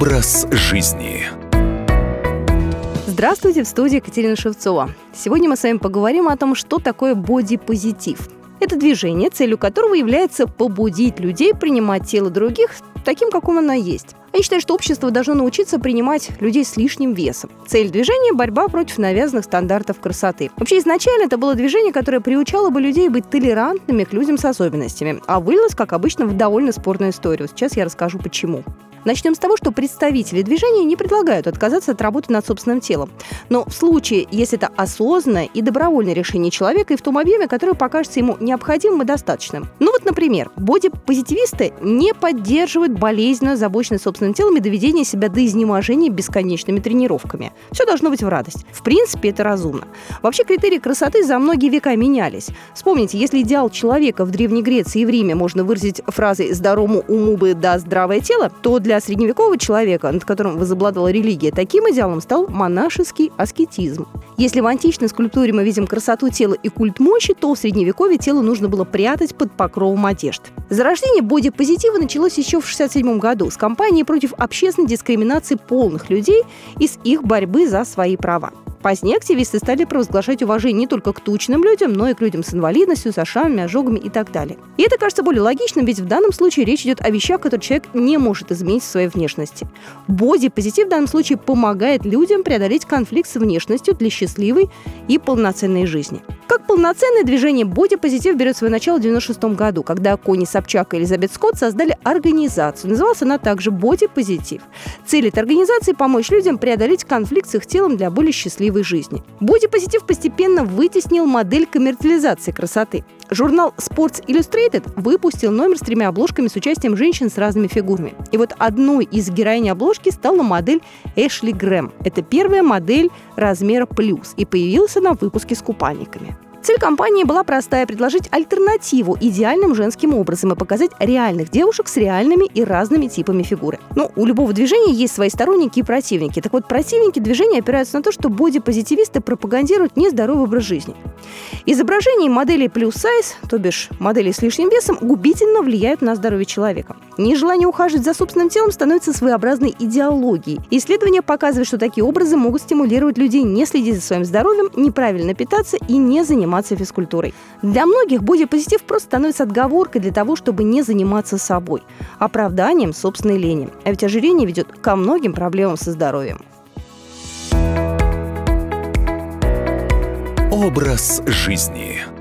Образ жизни. Здравствуйте, в студии Екатерина Шевцова. Сегодня мы с вами поговорим о том, что такое бодипозитив. Это движение, целью которого является побудить людей принимать тело других таким, каком оно есть. А я считаю, что общество должно научиться принимать людей с лишним весом. Цель движения – борьба против навязанных стандартов красоты. Вообще, изначально это было движение, которое приучало бы людей быть толерантными к людям с особенностями, а вылилось, как обычно, в довольно спорную историю. Сейчас я расскажу, почему. Начнем с того, что представители движения не предлагают отказаться от работы над собственным телом. Но в случае, если это осознанное и добровольное решение человека и в том объеме, который покажется ему необходимым и достаточным. Ну вот, например, бодипозитивисты не поддерживают болезненную озабоченность собственным телом и доведение себя до изнеможения бесконечными тренировками. Все должно быть в радость. В принципе, это разумно. Вообще, критерии красоты за многие века менялись. Вспомните, если идеал человека в Древней Греции и в Риме можно выразить фразой «здоровому уму бы да здравое тело», то для средневекового человека, над которым возобладала религия, таким идеалом стал монашеский аскетизм. Если в античной скульптуре мы видим красоту тела и культ мощи, то в средневековье тело нужно было прятать под покровом одежд. Зарождение бодипозитива началось еще в 1967 году с кампанией против общественной дискриминации полных людей и с их борьбы за свои права. Позднее активисты стали провозглашать уважение не только к тучным людям, но и к людям с инвалидностью, с шрамами, ожогами и так далее. И это кажется более логичным, ведь в данном случае речь идет о вещах, которые человек не может изменить в своей внешности. Боди-позитив в данном случае помогает людям преодолеть конфликт с внешностью для счастливой и полноценной жизни. Полноценное движение бодипозитив берет свое начало в 1996 году, когда Кони Собчак и Элизабет Скотт создали организацию. Называлась она также бодипозитив. Цель этой организации – помочь людям преодолеть конфликт с их телом для более счастливой жизни. Бодипозитив постепенно вытеснил модель коммерциализации красоты. Журнал Sports Illustrated выпустил номер с тремя обложками с участием женщин с разными фигурами. И вот одной из героинь обложки стала модель Эшли Грэм. Это первая модель размера плюс и появилась она в выпуске с купальниками. Цель компании была простая – предложить альтернативу идеальным женским образом и показать реальных девушек с реальными и разными типами фигуры. Ну, у любого движения есть свои сторонники и противники. Так вот, противники движения опираются на то, что бодипозитивисты пропагандируют нездоровый образ жизни. Изображения моделей плюс сайз, то бишь моделей с лишним весом, губительно влияют на здоровье человека. Нежелание ухаживать за собственным телом становится своеобразной идеологией. Исследования показывают, что такие образы могут стимулировать людей не следить за своим здоровьем, неправильно питаться и не заниматься физкультурой. Для многих бодипозитив просто становится отговоркой для того, чтобы не заниматься собой, оправданием собственной лени. А ведь ожирение ведет ко многим проблемам со здоровьем. Образ жизни.